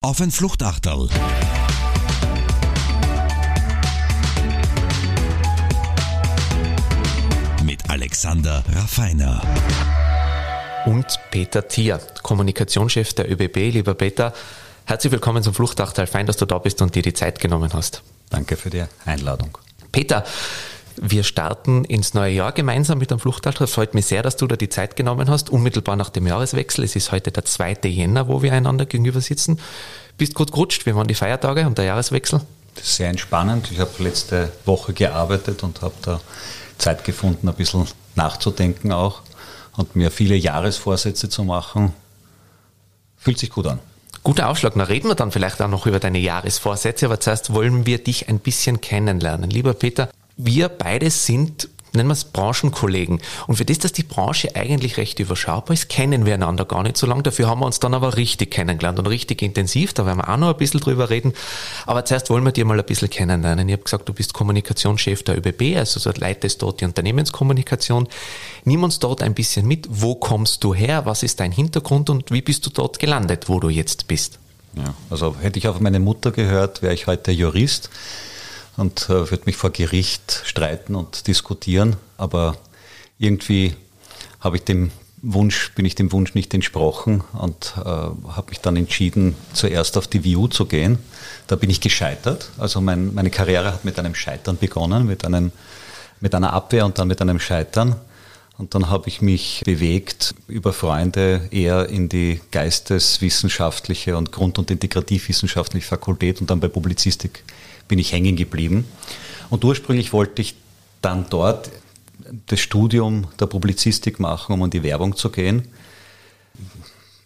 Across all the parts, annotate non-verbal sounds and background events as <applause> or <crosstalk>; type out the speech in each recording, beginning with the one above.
Auf ein Fluchtachterl. Mit Alexander Raffiner. Und Peter Thier, Kommunikationschef der ÖBB. Lieber Peter, herzlich willkommen zum Fluchtachterl. Fein, dass du da bist und dir die Zeit genommen hast. Danke für die Einladung. Peter, wir starten ins neue Jahr gemeinsam mit dem Fluchtalltag. Es freut mich sehr, dass du da die Zeit genommen hast, unmittelbar nach dem Jahreswechsel. Es ist heute der 2. Jänner, wo wir einander gegenüber sitzen. Bist gut gerutscht? Wie waren die Feiertage und der Jahreswechsel? Das ist sehr entspannend. Ich habe letzte Woche gearbeitet und habe da Zeit gefunden, ein bisschen nachzudenken auch und mir viele Jahresvorsätze zu machen. Fühlt sich gut an. Guter Ausschlag. Na reden wir dann vielleicht auch noch über deine Jahresvorsätze, aber zuerst wollen wir dich ein bisschen kennenlernen. Lieber Peter, wir beide sind nennen wir es Branchenkollegen. Und für das, dass die Branche eigentlich recht überschaubar ist, kennen wir einander gar nicht so lange. Dafür haben wir uns dann aber richtig kennengelernt und richtig intensiv. Da werden wir auch noch ein bisschen drüber reden. Aber zuerst wollen wir dir mal ein bisschen kennenlernen. Ich habe gesagt, du bist Kommunikationschef der ÖBB, also du leitest dort die Unternehmenskommunikation. Nimm uns dort ein bisschen mit. Wo kommst du her? Was ist dein Hintergrund und wie bist du dort gelandet, wo du jetzt bist? Ja, also hätte ich auf meine Mutter gehört, wäre ich heute Jurist und äh, würde mich vor Gericht streiten und diskutieren. Aber irgendwie habe ich dem Wunsch, bin ich dem Wunsch nicht entsprochen und äh, habe mich dann entschieden, zuerst auf die VU zu gehen. Da bin ich gescheitert. Also mein, meine Karriere hat mit einem Scheitern begonnen, mit, einem, mit einer Abwehr und dann mit einem Scheitern. Und dann habe ich mich bewegt über Freunde eher in die geisteswissenschaftliche und grund- und integrativwissenschaftliche Fakultät und dann bei Publizistik bin ich hängen geblieben. Und ursprünglich wollte ich dann dort das Studium der Publizistik machen, um in die Werbung zu gehen.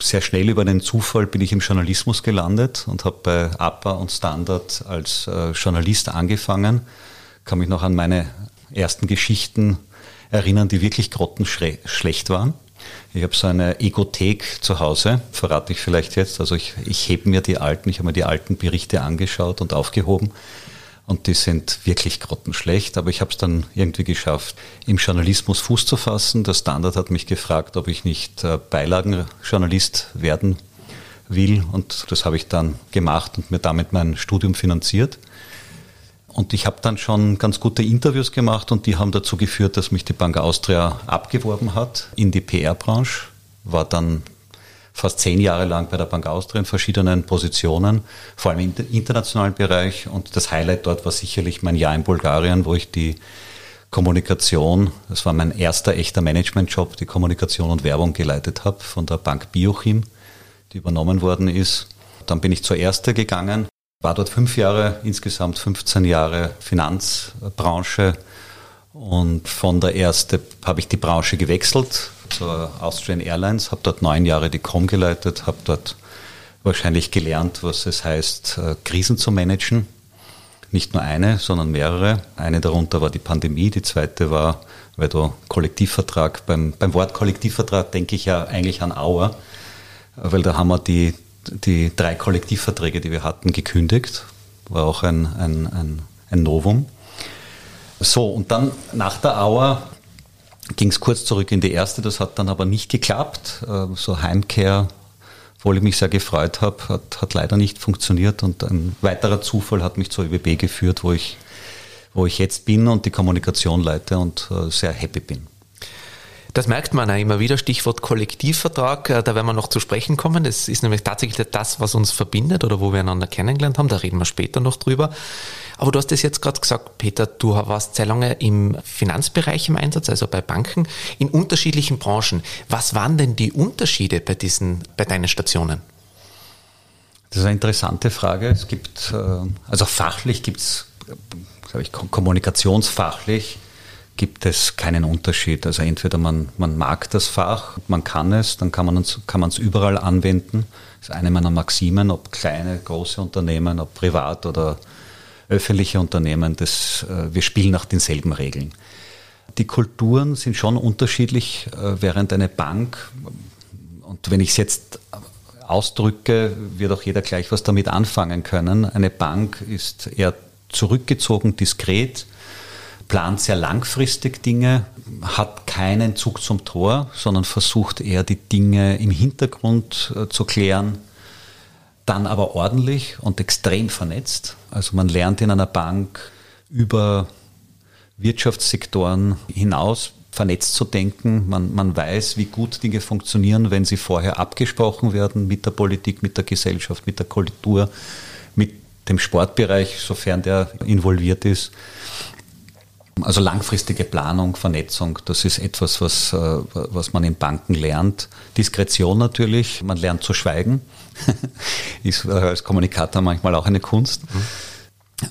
Sehr schnell über den Zufall bin ich im Journalismus gelandet und habe bei APA und Standard als äh, Journalist angefangen. Kann mich noch an meine ersten Geschichten erinnern, die wirklich grottenschlecht waren. Ich habe so eine Egothek zu Hause, verrate ich vielleicht jetzt. Also ich, ich hebe mir die alten, ich habe mir die alten Berichte angeschaut und aufgehoben. Und die sind wirklich grottenschlecht, aber ich habe es dann irgendwie geschafft, im Journalismus Fuß zu fassen. Der Standard hat mich gefragt, ob ich nicht äh, Beilagenjournalist werden will. Und das habe ich dann gemacht und mir damit mein Studium finanziert. Und ich habe dann schon ganz gute Interviews gemacht und die haben dazu geführt, dass mich die Bank Austria abgeworben hat in die PR-Branche. War dann fast zehn Jahre lang bei der Bank Austria in verschiedenen Positionen, vor allem im internationalen Bereich. Und das Highlight dort war sicherlich mein Jahr in Bulgarien, wo ich die Kommunikation, das war mein erster echter Managementjob, die Kommunikation und Werbung geleitet habe von der Bank Biochim, die übernommen worden ist. Dann bin ich zur Erste gegangen, war dort fünf Jahre, insgesamt 15 Jahre Finanzbranche und von der Erste habe ich die Branche gewechselt zur Austrian Airlines, habe dort neun Jahre die Com geleitet, habe dort wahrscheinlich gelernt, was es heißt, äh, Krisen zu managen. Nicht nur eine, sondern mehrere. Eine darunter war die Pandemie, die zweite war, weil du Kollektivvertrag, beim, beim Wort Kollektivvertrag denke ich ja eigentlich an Auer, weil da haben wir die die drei Kollektivverträge, die wir hatten, gekündigt. War auch ein, ein, ein, ein Novum. So, und dann nach der Auer ging es kurz zurück in die erste, das hat dann aber nicht geklappt. Äh, so Heimkehr, obwohl ich mich sehr gefreut habe, hat, hat leider nicht funktioniert und ein weiterer Zufall hat mich zur ÖBB geführt, wo ich, wo ich jetzt bin und die Kommunikation leite und äh, sehr happy bin. Das merkt man auch immer wieder. Stichwort Kollektivvertrag, äh, da werden wir noch zu sprechen kommen. Das ist nämlich tatsächlich das, was uns verbindet oder wo wir einander kennengelernt haben. Da reden wir später noch drüber. Aber du hast es jetzt gerade gesagt, Peter, du warst sehr lange im Finanzbereich im Einsatz, also bei Banken, in unterschiedlichen Branchen. Was waren denn die Unterschiede bei diesen, bei deinen Stationen? Das ist eine interessante Frage. Es gibt, äh, also fachlich gibt es, glaube ich, kommunikationsfachlich gibt es keinen Unterschied. Also entweder man, man mag das Fach, man kann es, dann kann man es kann überall anwenden. Das ist eine meiner Maximen, ob kleine, große Unternehmen, ob privat oder öffentliche Unternehmen, das, äh, wir spielen nach denselben Regeln. Die Kulturen sind schon unterschiedlich, äh, während eine Bank, und wenn ich es jetzt ausdrücke, wird auch jeder gleich was damit anfangen können. Eine Bank ist eher zurückgezogen, diskret, plant sehr langfristig Dinge, hat keinen Zug zum Tor, sondern versucht eher die Dinge im Hintergrund äh, zu klären. dann aber ordentlich und extrem vernetzt. Also man lernt in einer Bank über Wirtschaftssektoren hinaus vernetzt zu denken. Man, man weiß, wie gut Dinge funktionieren, wenn sie vorher abgesprochen werden mit der Politik, mit der Gesellschaft, mit der Kultur, mit dem Sportbereich, sofern der involviert ist. Also langfristige Planung, Vernetzung, das ist etwas, was, äh, was man in Banken lernt. Diskretion natürlich, man lernt zu schweigen. <laughs> ist äh, als Kommunikator manchmal auch eine Kunst. Mhm.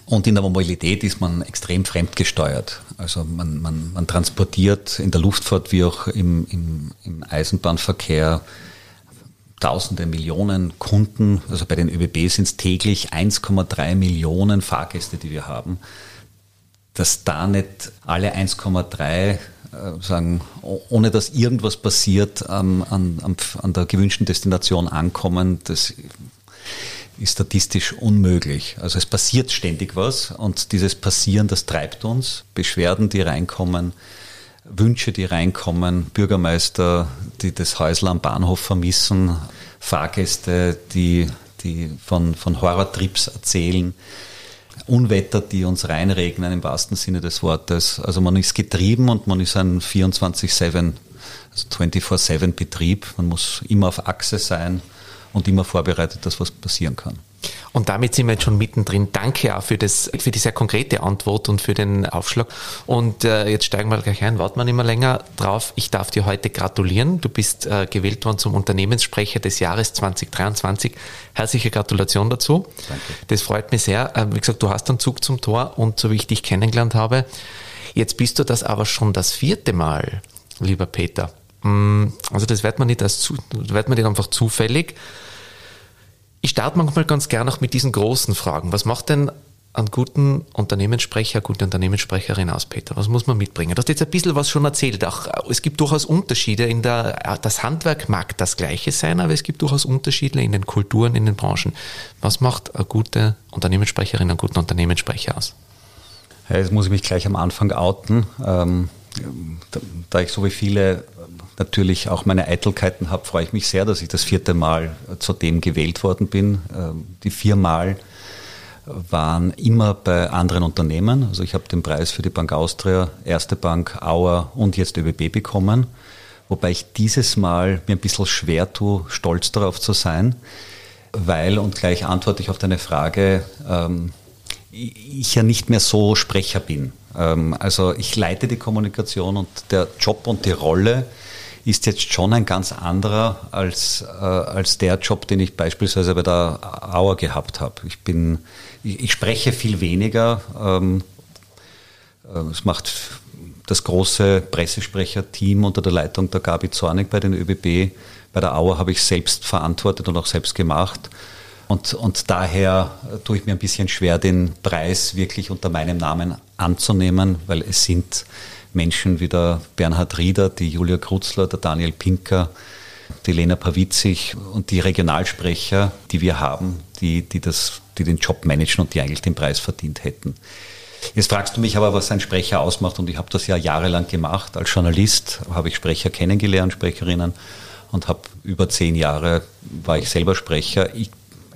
Und in der Mobilität ist man extrem fremdgesteuert. Also man, man, man transportiert in der Luftfahrt wie auch im, im, im Eisenbahnverkehr Tausende, Millionen Kunden. Also bei den ÖBB sind es täglich 1,3 Millionen Fahrgäste, die wir haben. Dass da nicht alle 1,3 äh, sagen, ohne dass irgendwas passiert, an, an, an der gewünschten Destination ankommen, das ist statistisch unmöglich. Also es passiert ständig was und dieses Passieren, das treibt uns. Beschwerden, die reinkommen, Wünsche, die reinkommen, Bürgermeister, die das Häusl am Bahnhof vermissen, Fahrgäste, die, die von, von Horrortrips erzählen, Unwetter, die uns reinregnen im wahrsten Sinne des Wortes. Also man ist getrieben und man ist ein 24-7, also 24-7 Betrieb. Man muss immer auf Achse sein und immer vorbereitet, dass was passieren kann. Und damit sind wir jetzt schon mittendrin. Danke auch für, das, für die sehr konkrete Antwort und für den Aufschlag. Und äh, jetzt steigen wir gleich ein, warten wir nicht mehr länger drauf. Ich darf dir heute gratulieren. Du bist äh, gewählt worden zum Unternehmenssprecher des Jahres 2023. Herzliche Gratulation dazu. Danke. Das freut mich sehr. Äh, wie gesagt, du hast einen Zug zum Tor und so wie ich dich kennengelernt habe. Jetzt bist du das aber schon das vierte Mal, lieber Peter. Mm, also das wird man nicht, als wird man nicht einfach zufällig. Ich starte manchmal ganz gerne auch mit diesen großen Fragen. Was macht denn einen guten Unternehmenssprecher, gute Unternehmenssprecherin aus, Peter? Was muss man mitbringen? Du hast jetzt ein bisschen was schon erzählt. Auch, es gibt durchaus Unterschiede in der, das Handwerk mag das Gleiche sein, aber es gibt durchaus Unterschiede in den Kulturen, in den Branchen. Was macht eine gute Unternehmenssprecherin, einen guten Unternehmenssprecher aus? Jetzt muss ich mich gleich am Anfang outen. Ähm, da ich so wie viele natürlich auch meine Eitelkeiten habe, freue ich mich sehr, dass ich das vierte Mal zu dem gewählt worden bin. Ähm, die viermal waren immer bei anderen Unternehmen. Also ich habe den Preis für die Bank Austria, Erste Bank, Auer und jetzt ÖBB bekommen. Wobei ich dieses Mal mir ein bisschen schwer tue, stolz darauf zu sein, weil, und gleich antworte ich auf deine Frage, ähm, ich ja nicht mehr so Sprecher bin. Ähm, also ich leite die Kommunikation und der Job und die Rolle ist jetzt schon ein ganz anderer als, äh, als der Job, den ich beispielsweise bei der Auer gehabt habe. Ich ich, ich spreche viel weniger. Ähm, äh, es macht das große Pressesprecherteam unter der Leitung der Gabi Zornig bei den ÖBB. Bei der Auer habe ich selbst verantwortet und auch selbst gemacht. Und, und daher tue ich mir ein bisschen schwer, den Preis wirklich unter meinem Namen anzunehmen, weil es sind Menschen wie der Bernhard Rieder, die Julia Krutzler, der Daniel Pinker, die Lena Pawitzig und die Regionalsprecher, die wir haben, die, die, das, die den Job managen und die eigentlich den Preis verdient hätten. Jetzt fragst du mich aber, was ein Sprecher ausmacht und ich habe das ja jahrelang gemacht. Als Journalist habe ich Sprecher kennengelernt, Sprecherinnen und habe über zehn Jahre war ich selber Sprecher. Ich,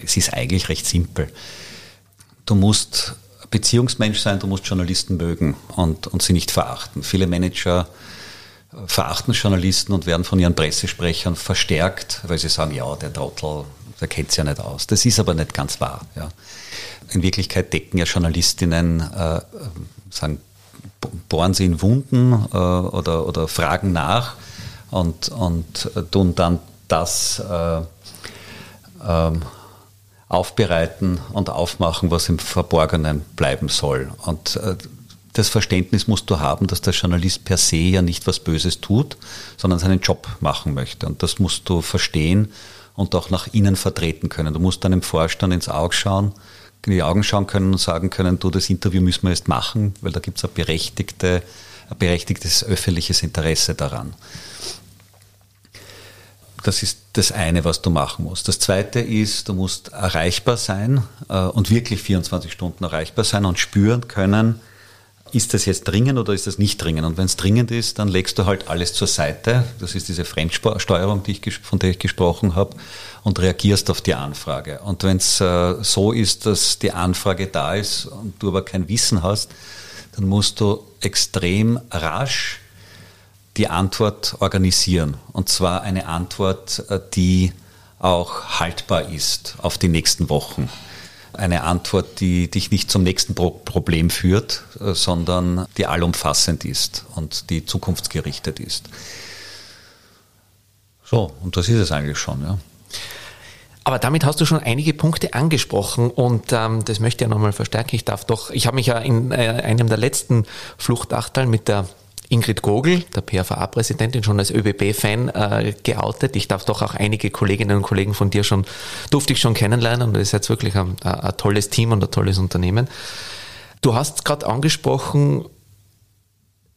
es ist eigentlich recht simpel. Du musst Beziehungsmensch sein, du musst Journalisten mögen und, und sie nicht verachten. Viele Manager verachten Journalisten und werden von ihren Pressesprechern verstärkt, weil sie sagen, ja, der Trottel, der kennt es ja nicht aus. Das ist aber nicht ganz wahr. Ja. In Wirklichkeit decken ja Journalistinnen, äh, sagen, bohren sie in Wunden äh, oder, oder fragen nach und, und tun dann das äh, ähm, aufbereiten und aufmachen, was im Verborgenen bleiben soll. Und äh, das Verständnis musst du haben, dass der Journalist per se ja nicht was Böses tut, sondern seinen Job machen möchte. Und das musst du verstehen und auch nach innen vertreten können. Du musst deinem Vorstand ins Auge schauen, in die Augen schauen können und sagen können, du, das Interview müssen wir jetzt machen, weil da gibt es ein, berechtigte, ein berechtigtes öffentliches Interesse daran. Das ist das eine, was du machen musst. Das zweite ist, du musst erreichbar sein äh, und wirklich 24 Stunden erreichbar sein und spüren können, ist das jetzt dringend oder ist das nicht dringend? Und wenn es dringend ist, dann legst du halt alles zur Seite. Das ist diese Fremdsteuerung, die ich, von der ich gesprochen habe, und reagierst auf die Anfrage. Und wenn es äh, so ist, dass die Anfrage da ist und du aber kein Wissen hast, dann musst du extrem rasch die Antwort organisieren. Und zwar eine Antwort, äh, die auch haltbar ist auf die nächsten Wochen eine Antwort, die dich nicht zum nächsten Pro Problem führt, äh, sondern die allumfassend ist und die zukunftsgerichtet ist. So, und das ist es eigentlich schon, ja. Aber damit hast du schon einige Punkte angesprochen und ähm, das möchte ich ja nochmal verstärken. Ich darf doch, ich habe mich ja in äh, einem der letzten Fluchtachtal mit der Ingrid Gogel, der PFA-Präsidentin, schon als ÖBB-Fan äh, geoutet. Ich darf doch auch einige Kolleginnen und Kollegen von dir schon, durfte ich schon kennenlernen und ist jetzt wirklich ein, ein tolles Team und ein tolles Unternehmen. Du hast gerade angesprochen,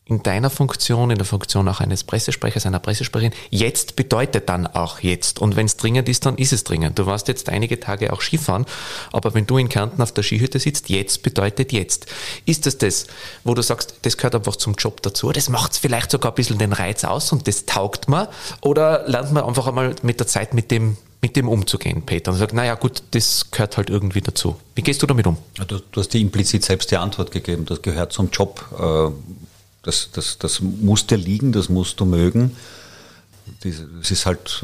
in deiner Funktion, in der Funktion auch eines Pressesprechers, einer Pressesprecherin, jetzt bedeutet dann auch jetzt. Und wenn es dringend ist, dann ist es dringend. Du warst jetzt einige Tage auch Skifahren, aber wenn du in Kärnten auf der Skihütte sitzt, jetzt bedeutet jetzt. Ist das das, wo du sagst, das gehört einfach zum Job dazu, das macht vielleicht sogar ein bisschen den Reiz aus und das taugt man? Oder lernt man einfach einmal mit der Zeit mit dem mit dem umzugehen, Peter? Und sagt, naja gut, das gehört halt irgendwie dazu. Wie gehst du damit um? Du, du hast dir implizit selbst die Antwort gegeben, das gehört zum Job. Äh, das, das, das muss dir liegen, das musst du mögen. Es ist halt,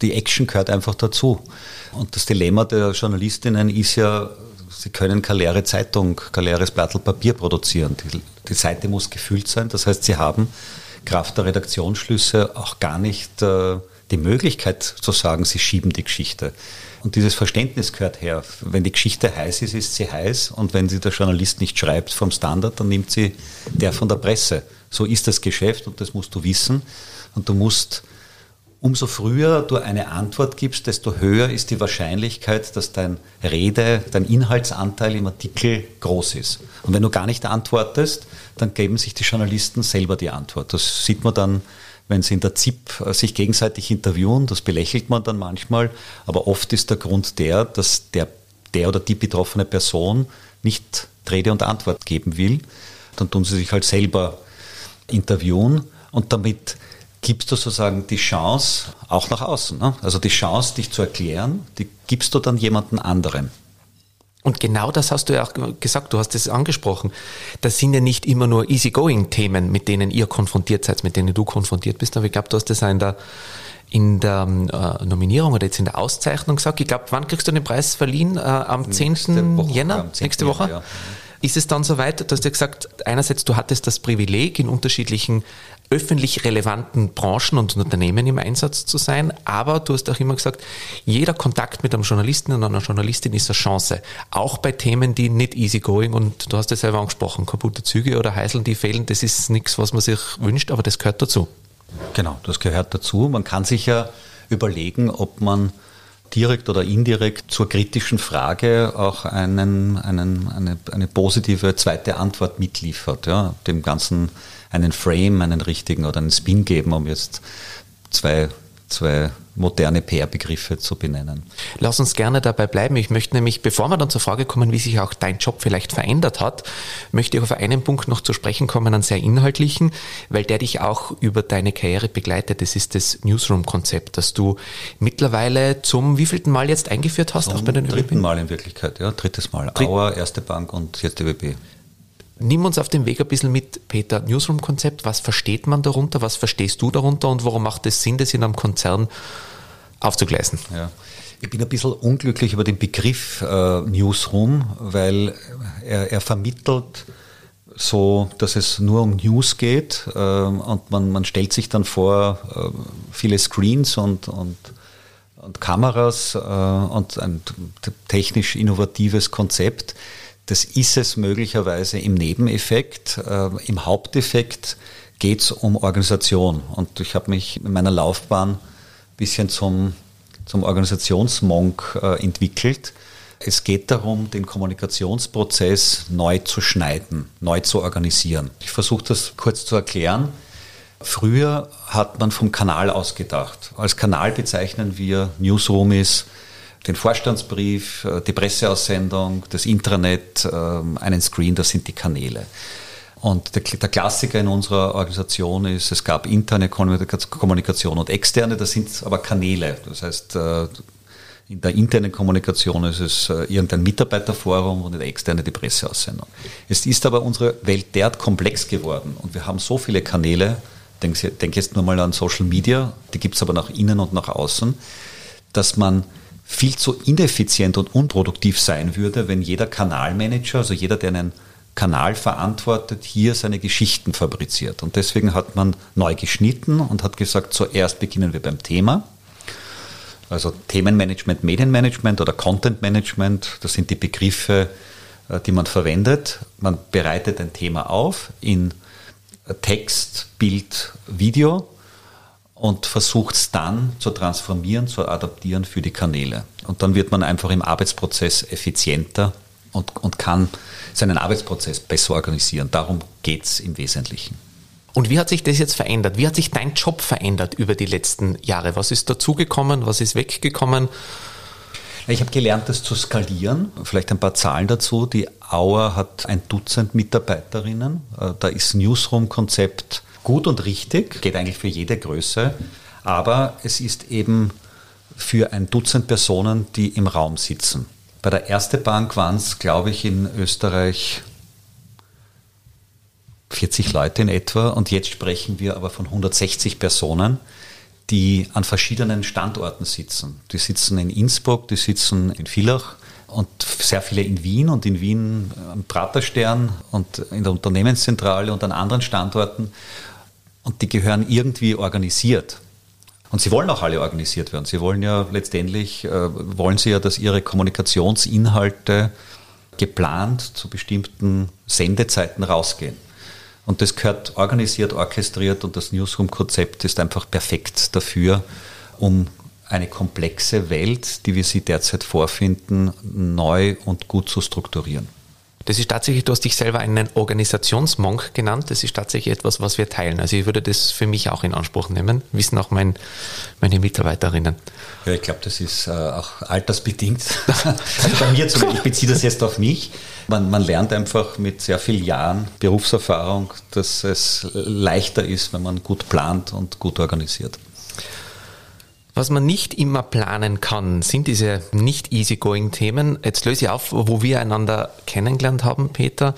die Action gehört einfach dazu. Und das Dilemma der Journalistinnen ist ja, sie können keine leere Zeitung, kein leeres Blatt Papier produzieren. Die, die Seite muss gefüllt sein. Das heißt, sie haben Kraft der Redaktionsschlüsse auch gar nicht äh, die Möglichkeit zu sagen, sie schieben die Geschichte. Und dieses Verständnis gehört her. Wenn die Geschichte heiß ist, ist sie heiß. Und wenn sie der Journalist nicht schreibt vom Standard, dann nimmt sie der von der Presse. So ist das Geschäft und das musst du wissen. Und du musst, umso früher du eine Antwort gibst, desto höher ist die Wahrscheinlichkeit, dass dein Rede, dein Inhaltsanteil im Artikel groß ist. Und wenn du gar nicht antwortest, dann geben sich die Journalisten selber die Antwort. Das sieht man dann wenn sie in der ZIP äh, sich gegenseitig interviewen, das belächelt man dann manchmal, aber oft ist der Grund der, dass der, der oder die betroffene Person nicht Rede und Antwort geben will. Dann tun sie sich halt selber interviewen und damit gibst du sozusagen die Chance auch nach außen. Ne? Also die Chance, dich zu erklären, die gibst du dann jemanden anderem. Und genau das hast du ja auch gesagt, du hast es angesprochen. Das sind ja nicht immer nur easygoing-Themen, mit denen ihr konfrontiert seid, mit denen du konfrontiert bist, aber ich glaube, du hast das auch in der, in der äh, Nominierung oder jetzt in der Auszeichnung gesagt. Ich glaube, wann kriegst du den Preis verliehen? Äh, am 10. Woche, Jänner? Am 10. Nächste Woche? Ja. Ist es dann soweit, dass du gesagt, einerseits du hattest das Privileg, in unterschiedlichen öffentlich relevanten Branchen und Unternehmen im Einsatz zu sein, aber du hast auch immer gesagt, jeder Kontakt mit einem Journalisten und einer Journalistin ist eine Chance. Auch bei Themen, die nicht easy going und du hast es selber angesprochen, kaputte Züge oder Heiseln, die fehlen, das ist nichts, was man sich wünscht, aber das gehört dazu. Genau, das gehört dazu. Man kann sich ja überlegen, ob man direkt oder indirekt zur kritischen Frage auch einen, einen, eine, eine positive zweite Antwort mitliefert, ja, dem Ganzen einen Frame, einen richtigen oder einen Spin geben, um jetzt zwei, zwei moderne PR-Begriffe zu benennen. Lass uns gerne dabei bleiben. Ich möchte nämlich, bevor wir dann zur Frage kommen, wie sich auch dein Job vielleicht verändert hat, möchte ich auf einen Punkt noch zu sprechen kommen, einen sehr inhaltlichen, weil der dich auch über deine Karriere begleitet. Das ist das Newsroom-Konzept, das du mittlerweile zum wievielten Mal jetzt eingeführt hast? Zum auch bei den dritten ÖBB? Mal in Wirklichkeit, ja, drittes Mal. Dritt Auer, Erste Bank und jetzt ÖBB. Nimm uns auf den Weg ein bisschen mit, Peter, Newsroom-Konzept. Was versteht man darunter? Was verstehst du darunter? Und warum macht es Sinn, das in einem Konzern aufzugleisen? Ja. Ich bin ein bisschen unglücklich über den Begriff äh, Newsroom, weil er, er, vermittelt so, dass es nur um News geht äh, und man, man stellt sich dann vor äh, viele Screens und, und, und Kameras äh, und ein technisch innovatives Konzept. Das ist es möglicherweise im Nebeneffekt. Äh, Im Haupteffekt geht es um Organisation. Und ich habe mich in meiner Laufbahn ein bisschen zum, zum Organisationsmonk äh, entwickelt. Es geht darum, den Kommunikationsprozess neu zu schneiden, neu zu organisieren. Ich versuche das kurz zu erklären. Früher hat man vom Kanal aus gedacht. Als Kanal bezeichnen wir Newsroomies den Vorstandsbrief, äh, die Presseaussendung, das Intranet, ähm, einen Screen, das sind die Kanäle. Und der, Klassiker in unserer Organisation ist, es gab interne Kommunikation und externe, das sind aber Kanäle. Das heißt, äh, in der internen Kommunikation ist es äh, irgendein Mitarbeiterforum und in der externen die Presseaussendung. Es ist aber unsere Welt derart komplex geworden und wir haben so viele Kanäle, denke denk jetzt nur mal an Social Media, die gibt es aber nach innen und nach außen, dass man viel zu ineffizient und unproduktiv sein würde, wenn jeder Kanalmanager, also jeder, der einen Kanal verantwortet, hier seine Geschichten fabriziert. Und deswegen hat man neu geschnitten und hat gesagt, zuerst beginnen wir beim Thema. Also Themenmanagement, Medienmanagement oder Content Management, das sind die Begriffe, äh, die man verwendet. Man bereitet ein Thema auf in Text, Bild, Video und versucht es dann zu transformieren, zu adaptieren für die Kanäle. Und dann wird man einfach im Arbeitsprozess effizienter und, und kann seinen Arbeitsprozess besser organisieren. Darum geht es im Wesentlichen. Und wie hat sich das jetzt verändert? Wie hat sich dein Job verändert über die letzten Jahre? Was ist dazugekommen? Was ist weggekommen? Ich habe gelernt, das zu skalieren. Vielleicht ein paar Zahlen dazu. Die Auer hat ein Dutzend Mitarbeiterinnen. Äh, da ist Newsroom-Konzept gut und richtig, geht eigentlich für jede Größe. Aber es ist eben für ein Dutzend Personen, die im Raum sitzen. Bei der Erste Bank waren es, glaube ich, in Österreich 40 Leute in etwa und jetzt sprechen wir aber von 160 Personen, die an verschiedenen Standorten sitzen. Die sitzen in Innsbruck, die sitzen in Villach und sehr viele in Wien und in Wien am Praterstern und in der Unternehmenszentrale und an anderen Standorten und die gehören irgendwie organisiert. Und sie wollen auch alle organisiert werden. Sie wollen ja letztendlich, äh, wollen sie ja, dass ihre Kommunikationsinhalte geplant zu bestimmten Sendezeiten rausgehen. Und das gehört organisiert, orchestriert und das Newsroom-Konzept ist einfach perfekt dafür, um eine komplexe Welt, die wir sie derzeit vorfinden, neu und gut zu strukturieren. Das ist tatsächlich, du hast dich selber einen Organisationsmonk genannt. Das ist tatsächlich etwas, was wir teilen. Also ich würde das für mich auch in Anspruch nehmen, wissen auch mein, meine Mitarbeiterinnen. Ja, ich glaube, das ist äh, auch altersbedingt. <laughs> also bei mir zumindest, ich beziehe das jetzt auf mich. Man, man lernt einfach mit sehr vielen Jahren Berufserfahrung, dass es leichter ist, wenn man gut plant und gut organisiert. Was man nicht immer planen kann, sind diese nicht easygoing Themen. Jetzt löse ich auf, wo wir einander kennengelernt haben, Peter.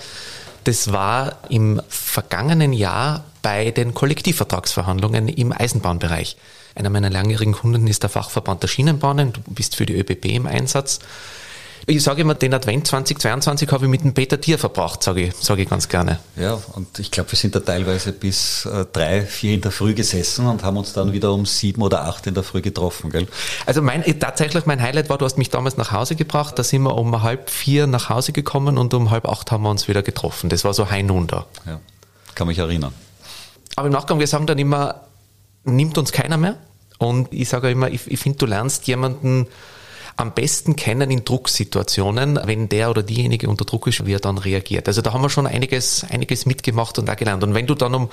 Das war im vergangenen Jahr bei den Kollektivvertragsverhandlungen im Eisenbahnbereich. Einer meiner langjährigen Kunden ist der Fachverband der Schienenbahnen. Du bist für die ÖBB im Einsatz. Ich sage immer, den Advent 2022 habe ich mit dem Peter Tier verbracht, sage ich, sage ich ganz gerne. Ja, und ich glaube, wir sind da teilweise bis äh, drei, vier in der Früh gesessen und haben uns dann wieder um sieben oder acht in der Früh getroffen, gell? Also mein, tatsächlich mein Highlight war, du hast mich damals nach Hause gebracht, da sind wir um halb vier nach Hause gekommen und um halb acht haben wir uns wieder getroffen. Das war so hinunter. Ja, kann mich erinnern. Aber im Nachgang, wir sagen dann immer, nimmt uns keiner mehr. Und ich sage immer, ich, ich finde, du lernst jemanden am besten kennen in Drucksituationen, wenn der oder diejenige unter Druck ist, wie er dann reagiert. Also da haben wir schon einiges, einiges mitgemacht und da gelernt. Und wenn du dann um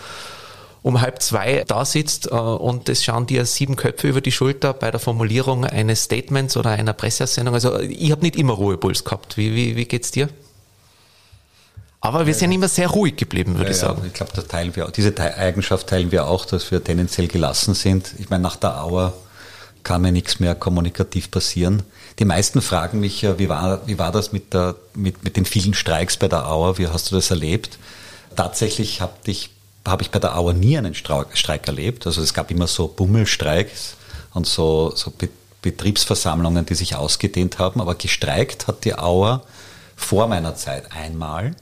um halb zwei da sitzt äh, und es schauen dir sieben Köpfe über die Schulter bei der Formulierung eines Statements oder einer Presseaussendung. Also ich habe nicht immer Ruhepuls gehabt. Wie, wie, wie geht's dir? Aber wir sind immer sehr ruhig geblieben, würde ja, ich sagen. Ja, ich glaube, diese Eigenschaft teilen wir auch, dass wir tendenziell gelassen sind. Ich meine, nach der Auer kann mir nichts mehr kommunikativ passieren. Die meisten fragen mich wie war, wie war das mit, der, mit, mit den vielen Streiks bei der Auer? Wie hast du das erlebt? Tatsächlich habe ich, hab ich bei der Auer nie einen Streik erlebt. Also es gab immer so Bummelstreiks und so, so Betriebsversammlungen, die sich ausgedehnt haben. Aber gestreikt hat die Auer vor meiner Zeit einmal.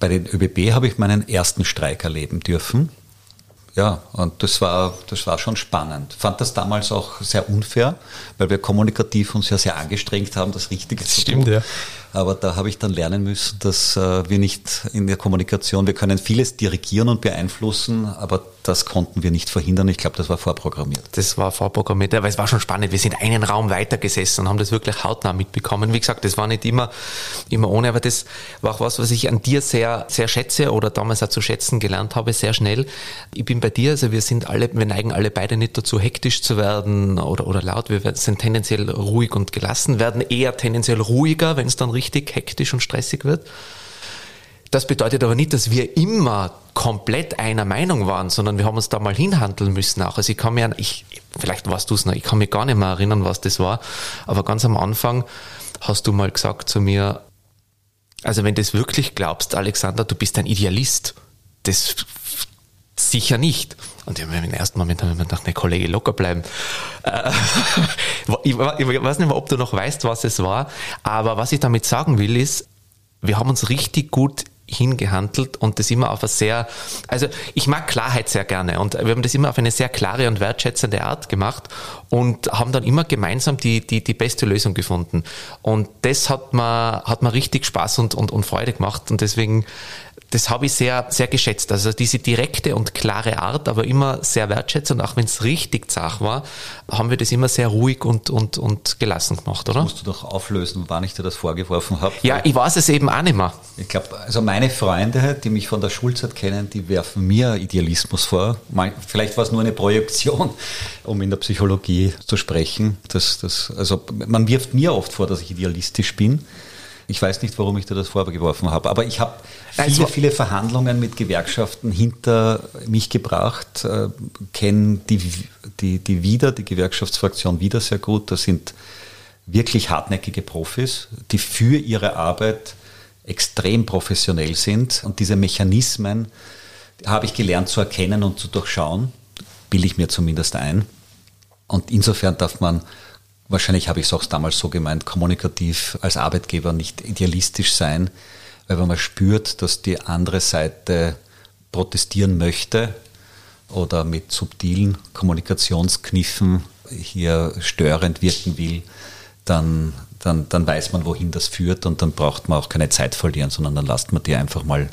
Bei den ÖBB habe ich meinen ersten Streik erleben dürfen ja, und das war, das war schon spannend. Fand das damals auch sehr unfair, weil wir kommunikativ uns ja sehr angestrengt haben, das Richtige das zu stimmt, tun. Ja. Aber da habe ich dann lernen müssen, dass äh, wir nicht in der Kommunikation, wir können vieles dirigieren und beeinflussen, aber das konnten wir nicht verhindern. Ich glaube, das war vorprogrammiert. Das war vorprogrammiert, aber es war schon spannend. Wir sind einen Raum weiter gesessen und haben das wirklich hautnah mitbekommen. Wie gesagt, das war nicht immer, immer ohne, aber das war auch was, was ich an dir sehr, sehr schätze oder damals auch zu schätzen gelernt habe, sehr schnell. Ich bin bei dir, also wir sind alle, wir neigen alle beide nicht dazu, hektisch zu werden oder, oder laut. Wir sind tendenziell ruhig und gelassen, werden eher tendenziell ruhiger, wenn es dann richtig hektisch und stressig wird. Das bedeutet aber nicht, dass wir immer komplett einer Meinung waren, sondern wir haben uns da mal hinhandeln müssen auch. Also ich kann mir, ich, vielleicht warst du es noch, ich kann mich gar nicht mehr erinnern, was das war, aber ganz am Anfang hast du mal gesagt zu mir, also wenn du das wirklich glaubst, Alexander, du bist ein Idealist, das sicher nicht. Und im ersten Moment habe ich mir gedacht, ne Kollege, locker bleiben. Äh, <laughs> ich weiß nicht mehr, ob du noch weißt, was es war, aber was ich damit sagen will, ist, wir haben uns richtig gut hingehandelt und das immer auf eine sehr, also ich mag Klarheit sehr gerne und wir haben das immer auf eine sehr klare und wertschätzende Art gemacht und haben dann immer gemeinsam die, die, die beste Lösung gefunden. Und das hat mir, hat mir richtig Spaß und, und, und Freude gemacht und deswegen das habe ich sehr, sehr geschätzt. Also diese direkte und klare Art, aber immer sehr wertschätzend. Auch wenn es richtig zach war, haben wir das immer sehr ruhig und, und, und gelassen gemacht, oder? Das musst du doch auflösen, wann ich dir das vorgeworfen habe. Ja, ich weiß es eben auch nicht mehr. Ich glaube, also meine Freunde, die mich von der Schulzeit kennen, die werfen mir Idealismus vor. Vielleicht war es nur eine Projektion, um in der Psychologie zu sprechen. Das, das, also man wirft mir oft vor, dass ich idealistisch bin. Ich weiß nicht, warum ich dir das vorgeworfen habe, aber ich habe viele, viele Verhandlungen mit Gewerkschaften hinter mich gebracht, äh, kenne die, die, die WIDA, die Gewerkschaftsfraktion WIDA sehr gut. Das sind wirklich hartnäckige Profis, die für ihre Arbeit extrem professionell sind. Und diese Mechanismen habe ich gelernt zu erkennen und zu durchschauen, bilde ich mir zumindest ein. Und insofern darf man wahrscheinlich habe ich es auch damals so gemeint, kommunikativ als Arbeitgeber nicht idealistisch sein, weil wenn man spürt, dass die andere Seite protestieren möchte oder mit subtilen Kommunikationskniffen hier störend wirken will, dann, dann, dann weiß man, wohin das führt und dann braucht man auch keine Zeit verlieren, sondern dann lasst man die einfach mal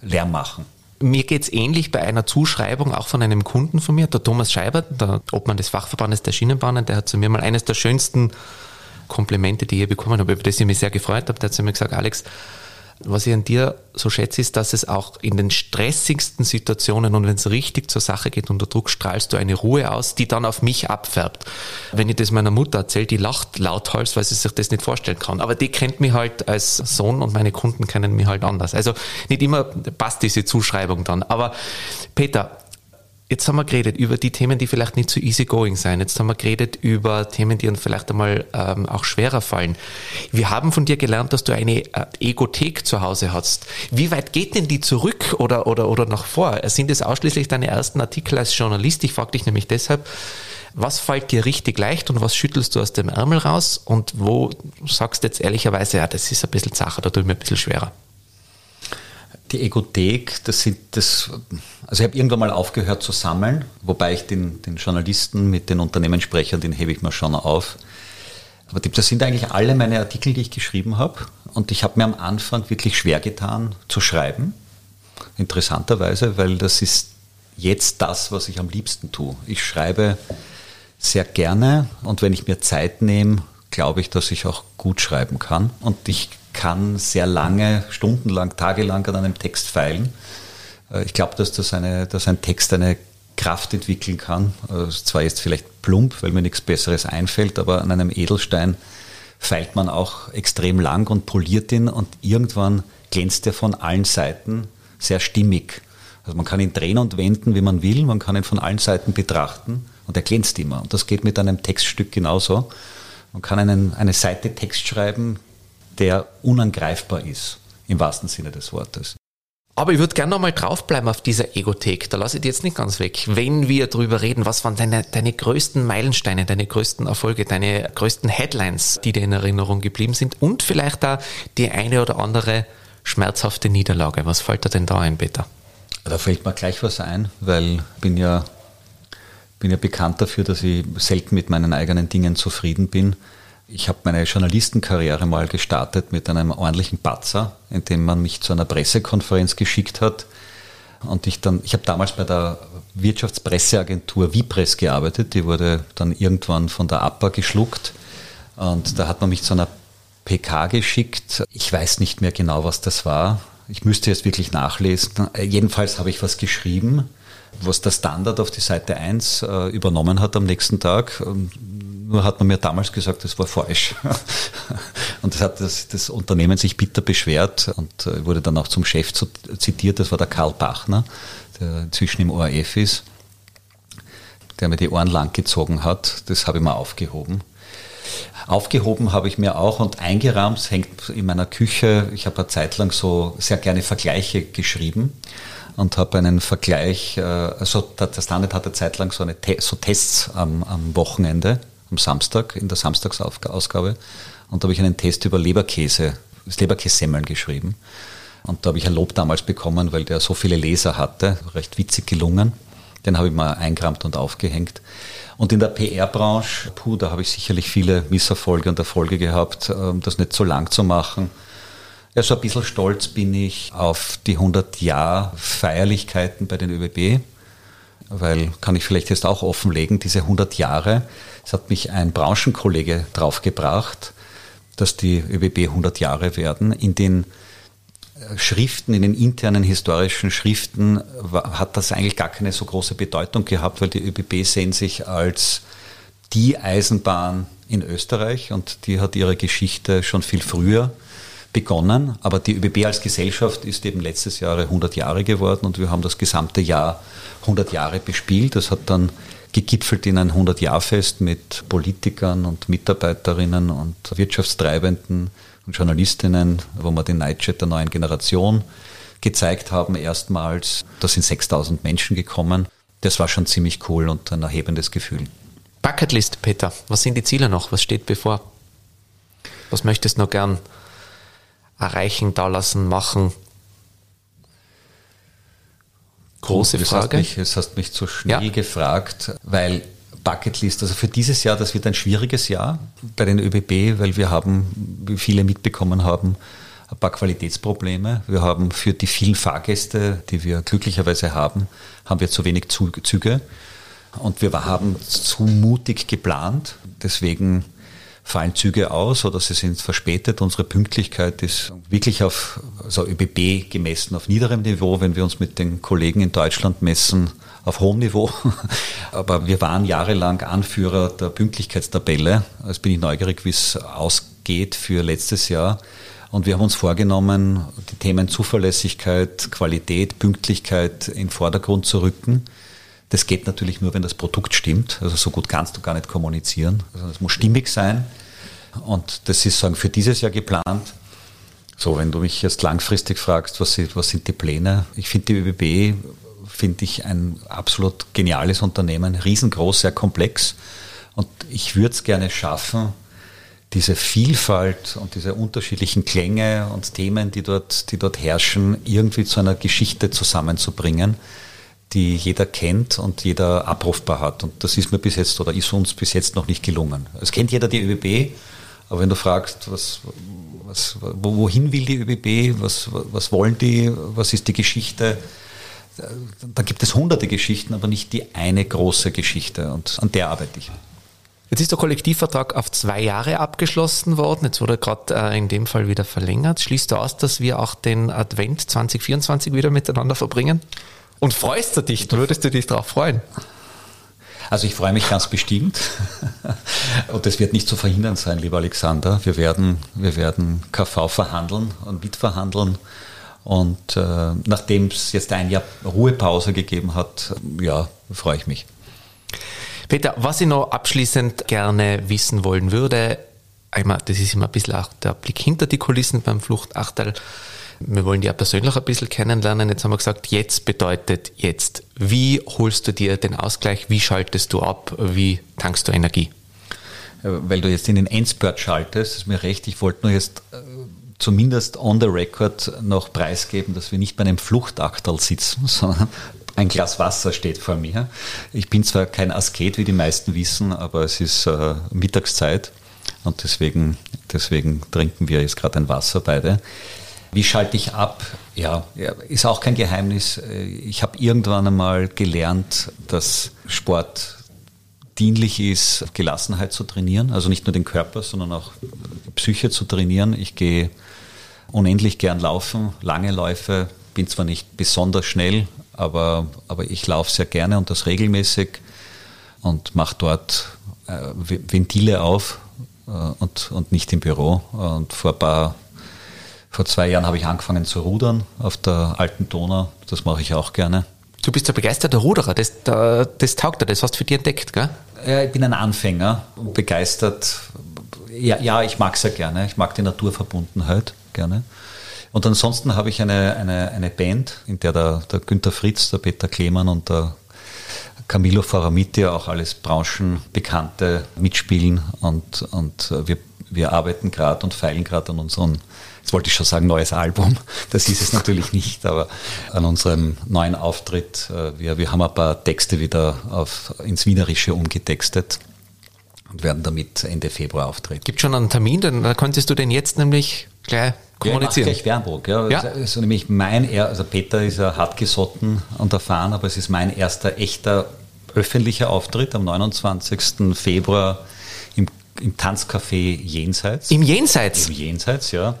leer machen. Mir geht's ähnlich bei einer Zuschreibung auch von einem Kunden von mir, der Thomas Scheiber, der Obmann des Fachverbandes der Schienenbahnen, der hat zu mir mal eines der schönsten Komplimente, die ich bekommen habe, über das ich mich sehr gefreut habe. Der hat zu mir gesagt, Alex, was ich an dir so schätze, ist, dass es auch in den stressigsten Situationen und wenn es richtig zur Sache geht unter Druck, strahlst du eine Ruhe aus, die dann auf mich abfärbt. Wenn ich das meiner Mutter erzähle, die lacht lauthals, weil sie sich das nicht vorstellen kann. Aber die kennt mich halt als Sohn und meine Kunden kennen mich halt anders. Also nicht immer passt diese Zuschreibung dann. Aber Peter, Jetzt haben wir geredet über die Themen, die vielleicht nicht so easygoing sein. Jetzt haben wir geredet über Themen, die uns vielleicht einmal ähm, auch schwerer fallen. Wir haben von dir gelernt, dass du eine äh, Egothek zu Hause hast. Wie weit geht denn die zurück oder, oder, oder nach vor? Sind es ausschließlich deine ersten Artikel als Journalist? Ich frage dich nämlich deshalb, was fällt dir richtig leicht und was schüttelst du aus dem Ärmel raus und wo sagst du jetzt ehrlicherweise, ja, das ist ein bisschen Sache, da tue ich mir ein bisschen schwerer? Die Egothek, das sind das, also ich habe irgendwann mal aufgehört zu sammeln, wobei ich den, den Journalisten mit den Unternehmenssprechern, den hebe ich mir schon auf. Aber das sind eigentlich alle meine Artikel, die ich geschrieben habe. Und ich habe mir am Anfang wirklich schwer getan zu schreiben. Interessanterweise, weil das ist jetzt das, was ich am liebsten tue. Ich schreibe sehr gerne und wenn ich mir Zeit nehme, glaube ich, dass ich auch gut schreiben kann. Und ich kann sehr lange, stundenlang, tagelang an einem Text feilen. Äh, ich glaube, dass, das dass ein Text eine Kraft entwickeln kann. Äh, zwar jetzt vielleicht plump, weil mir nichts Besseres einfällt, aber an einem Edelstein feilt man auch extrem lang und poliert ihn und irgendwann glänzt er von allen Seiten sehr stimmig. Also man kann ihn drehen und wenden, wie man will, man kann ihn von allen Seiten betrachten und er glänzt immer. Und das geht mit einem Textstück genauso. Man kann einen, eine Seite Text schreiben, der unangreifbar ist, im wahrsten Sinne des Wortes. Aber ich würde gerne nochmal draufbleiben auf dieser Egothek. Da lasse ich dich jetzt nicht ganz weg. Wenn wir drüber reden, was waren deine, deine größten Meilensteine, deine größten Erfolge, deine größten Headlines, die dir in Erinnerung geblieben sind und vielleicht da die eine oder andere schmerzhafte Niederlage. Was fällt dir denn da ein, Peter? Da fällt mir gleich was ein, weil ich bin ja, bin ja bekannt dafür, dass ich selten mit meinen eigenen Dingen zufrieden bin. Ich habe meine Journalistenkarriere mal gestartet mit einem ordentlichen Patzer, in dem man mich zu einer Pressekonferenz geschickt hat. Und ich dann, ich habe damals bei der Wirtschaftspresseagentur Vipres gearbeitet, die wurde dann irgendwann von der APA geschluckt. Und da hat man mich zu einer PK geschickt. Ich weiß nicht mehr genau, was das war. Ich müsste jetzt wirklich nachlesen. Jedenfalls habe ich was geschrieben, was der Standard auf die Seite 1 äh, übernommen hat am nächsten Tag. Nur hat man mir damals gesagt, das war falsch. <laughs> und das hat das, das Unternehmen sich bitter beschwert und äh, wurde dann auch zum Chef zitiert. Das war der Karl Bachner, der inzwischen im ORF ist, der mir die Ohren lang gezogen hat. Das habe ich mal aufgehoben. Aufgehoben habe ich mir auch und eingerahmt, hängt in meiner Küche. Ich habe eine Zeit lang so sehr gerne Vergleiche geschrieben und habe einen Vergleich, äh, also der Standard hatte zeitlang so, eine, so Tests am, am Wochenende am Samstag, in der Samstagsausgabe. Und da habe ich einen Test über Leberkäse, das Leberkässemmeln geschrieben. Und da habe ich ein Lob damals bekommen, weil der so viele Leser hatte, recht witzig gelungen. Den habe ich mal eingerammt und aufgehängt. Und in der PR-Branche, puh, da habe ich sicherlich viele Misserfolge und Erfolge gehabt, ähm, das nicht so lang zu machen. Ja, so ein bisschen stolz bin ich auf die 100-Jahr-Feierlichkeiten bei den ÖBB, weil, kann ich vielleicht jetzt auch offenlegen, diese 100 Jahre, es hat mich ein Branchenkollege draufgebracht, dass die ÖBB 100 Jahre werden. In den äh, Schriften, in den internen historischen Schriften hat das eigentlich gar keine so große Bedeutung gehabt, weil die ÖBB sehen sich als die Eisenbahn in Österreich und die hat ihre Geschichte schon viel früher begonnen. Aber die ÖBB als Gesellschaft ist eben letztes Jahr 100 Jahre geworden und wir haben das gesamte Jahr 100 Jahre bespielt. Das hat dann gegipfelt in ein 100-Jahr-Fest mit Politikern und Mitarbeiterinnen und Wirtschaftstreibenden und Journalistinnen, wo wir den Nightjet der neuen Generation gezeigt haben erstmals. Da sind 6000 Menschen gekommen. Das war schon ziemlich cool und ein erhebendes Gefühl. Bucketlist, Peter. Was sind die Ziele noch? Was steht bevor? Was möchtest du noch gern erreichen, da lassen, machen? Große das Frage. Hast mich, das hast mich zu schnell ja. gefragt, weil Bucketlist, also für dieses Jahr, das wird ein schwieriges Jahr bei den ÖBB, weil wir haben, wie viele mitbekommen haben, ein paar Qualitätsprobleme. Wir haben für die vielen Fahrgäste, die wir glücklicherweise haben, haben wir zu wenig Züge. Und wir haben zu mutig geplant. Deswegen fallen Züge aus oder sie sind verspätet. Unsere Pünktlichkeit ist wirklich auf also ÖBB gemessen auf niederem Niveau, wenn wir uns mit den Kollegen in Deutschland messen, auf hohem Niveau. <laughs> Aber wir waren jahrelang Anführer der Pünktlichkeitstabelle. Jetzt bin ich neugierig, wie es ausgeht für letztes Jahr. Und wir haben uns vorgenommen, die Themen Zuverlässigkeit, Qualität, Pünktlichkeit in den Vordergrund zu rücken. Das geht natürlich nur, wenn das Produkt stimmt. Also so gut kannst du gar nicht kommunizieren. Also es muss stimmig sein. Und das ist sagen, für dieses Jahr geplant. So, wenn du mich jetzt langfristig fragst, was sind, was sind die Pläne? Ich finde die ÖBB, finde ich ein absolut geniales Unternehmen, riesengroß, sehr komplex. Und ich würde es gerne schaffen, diese Vielfalt und diese unterschiedlichen Klänge und Themen, die dort, die dort herrschen, irgendwie zu einer Geschichte zusammenzubringen die jeder kennt und jeder abrufbar hat. Und das ist mir bis jetzt oder ist uns bis jetzt noch nicht gelungen. Es kennt jeder die ÖBB, aber wenn du fragst, was, was, wohin will die ÖBB, was, was wollen die, was ist die Geschichte, da gibt es hunderte Geschichten, aber nicht die eine große Geschichte und an der arbeite ich. Jetzt ist der Kollektivvertrag auf zwei Jahre abgeschlossen worden. Jetzt wurde gerade äh, in dem Fall wieder verlängert. Schließt du aus, dass wir auch den Advent 2024 wieder miteinander verbringen? Und freust du dich? Würdest du dich darauf freuen? Also ich freue mich ganz bestimmt. <laughs> Und das wird nicht zu verhindern sein, lieber Alexander. Wir werden, wir werden KV verhandeln und mitverhandeln. Und äh, nachdem es jetzt ein Jahr Ruhepause gegeben hat, ja, freue ich mich. Peter, was ich noch abschließend gerne wissen wollen würde, einmal, das ist immer ein bisschen auch der Blick hinter die Kulissen beim Fluchtachtel. Wir wollen dich ja persönlich ein bisschen kennenlernen. Jetzt haben wir gesagt, jetzt bedeutet jetzt. Wie holst du dir den Ausgleich? Wie schaltest du ab? Wie tankst du Energie? Weil du jetzt in den Endspurt schaltest, ist mir recht. Ich wollte nur jetzt äh, zumindest on the record noch preisgeben, dass wir nicht bei einem Fluchtaktal sitzen, <laughs> sondern ein Glas Wasser steht vor mir. Ich bin zwar kein Asket, wie die meisten wissen, aber es ist äh, Mittagszeit Und deswegen, deswegen trinken wir jetzt gerade ein Wasser beide. Wie schalte ich ab? Ja, ist auch kein Geheimnis. Ich habe irgendwann einmal gelernt, dass Sport dienlich ist, Gelassenheit zu trainieren. Also nicht nur den Körper, sondern auch die Psyche zu trainieren. Ich gehe unendlich gern laufen, lange Läufe, bin zwar nicht besonders schnell, aber, aber ich laufe sehr gerne und das regelmäßig und mache dort äh, Ventile auf äh, und, und nicht im Büro. Und vor ein paar vor zwei Jahren habe ich angefangen zu rudern auf der alten Donau. Das mache ich auch gerne. Du bist ein begeisterter Ruderer, das, das taugt dir, das hast du für dich entdeckt, gell? Ja, ich bin ein Anfänger, begeistert. Ja, ja ich mag es ja gerne. Ich mag die Naturverbundenheit gerne. Und ansonsten habe ich eine, eine, eine Band, in der der, der Günther Fritz, der Peter Klemann und der Camilo Faramiti, auch alles Branchenbekannte mitspielen und, und wir, wir arbeiten gerade und feilen gerade an unserem, jetzt wollte ich schon sagen, neues Album. Das ist es natürlich nicht, aber an unserem neuen Auftritt. Äh, wir, wir haben ein paar Texte wieder auf, ins Wienerische umgetextet und werden damit Ende Februar auftreten. Gibt schon einen Termin, dann da konntest du den jetzt nämlich gleich kommunizieren. Ja, ich gleich Werbung. Ja. ja. Also nämlich mein, also Peter ist ja hartgesotten und erfahren, aber es ist mein erster echter öffentlicher Auftritt am 29. Februar im, Tanzcafé Jenseits. Im Jenseits? Im Jenseits, ja.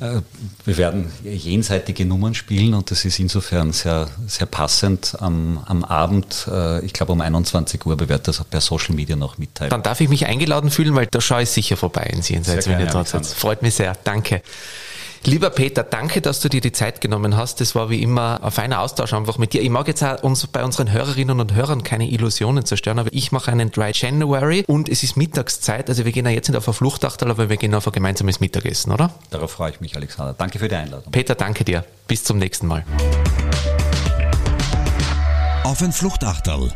Äh, wir werden jenseitige Nummern spielen und das ist insofern sehr, sehr passend am, am Abend, äh, ich glaube um 21 Uhr, wir werden das per Social Media noch mitteilen. Dann darf ich mich eingeladen fühlen, weil da schaue ich sicher vorbei ins Jenseits, wenn ihr dort seid. Freut mich sehr, danke. Lieber Peter, danke, dass du dir die Zeit genommen hast. Das war wie immer ein feiner Austausch einfach mit dir. Ich mag jetzt auch uns bei unseren Hörerinnen und Hörern keine Illusionen zerstören, aber ich mache einen Dry January und es ist Mittagszeit. Also wir gehen ja jetzt nicht auf ein Fluchtachtel, aber wir gehen auf ein gemeinsames Mittagessen, oder? Darauf freue ich mich, Alexander. Danke für die Einladung. Peter, danke dir. Bis zum nächsten Mal. Auf ein Fluchtachtel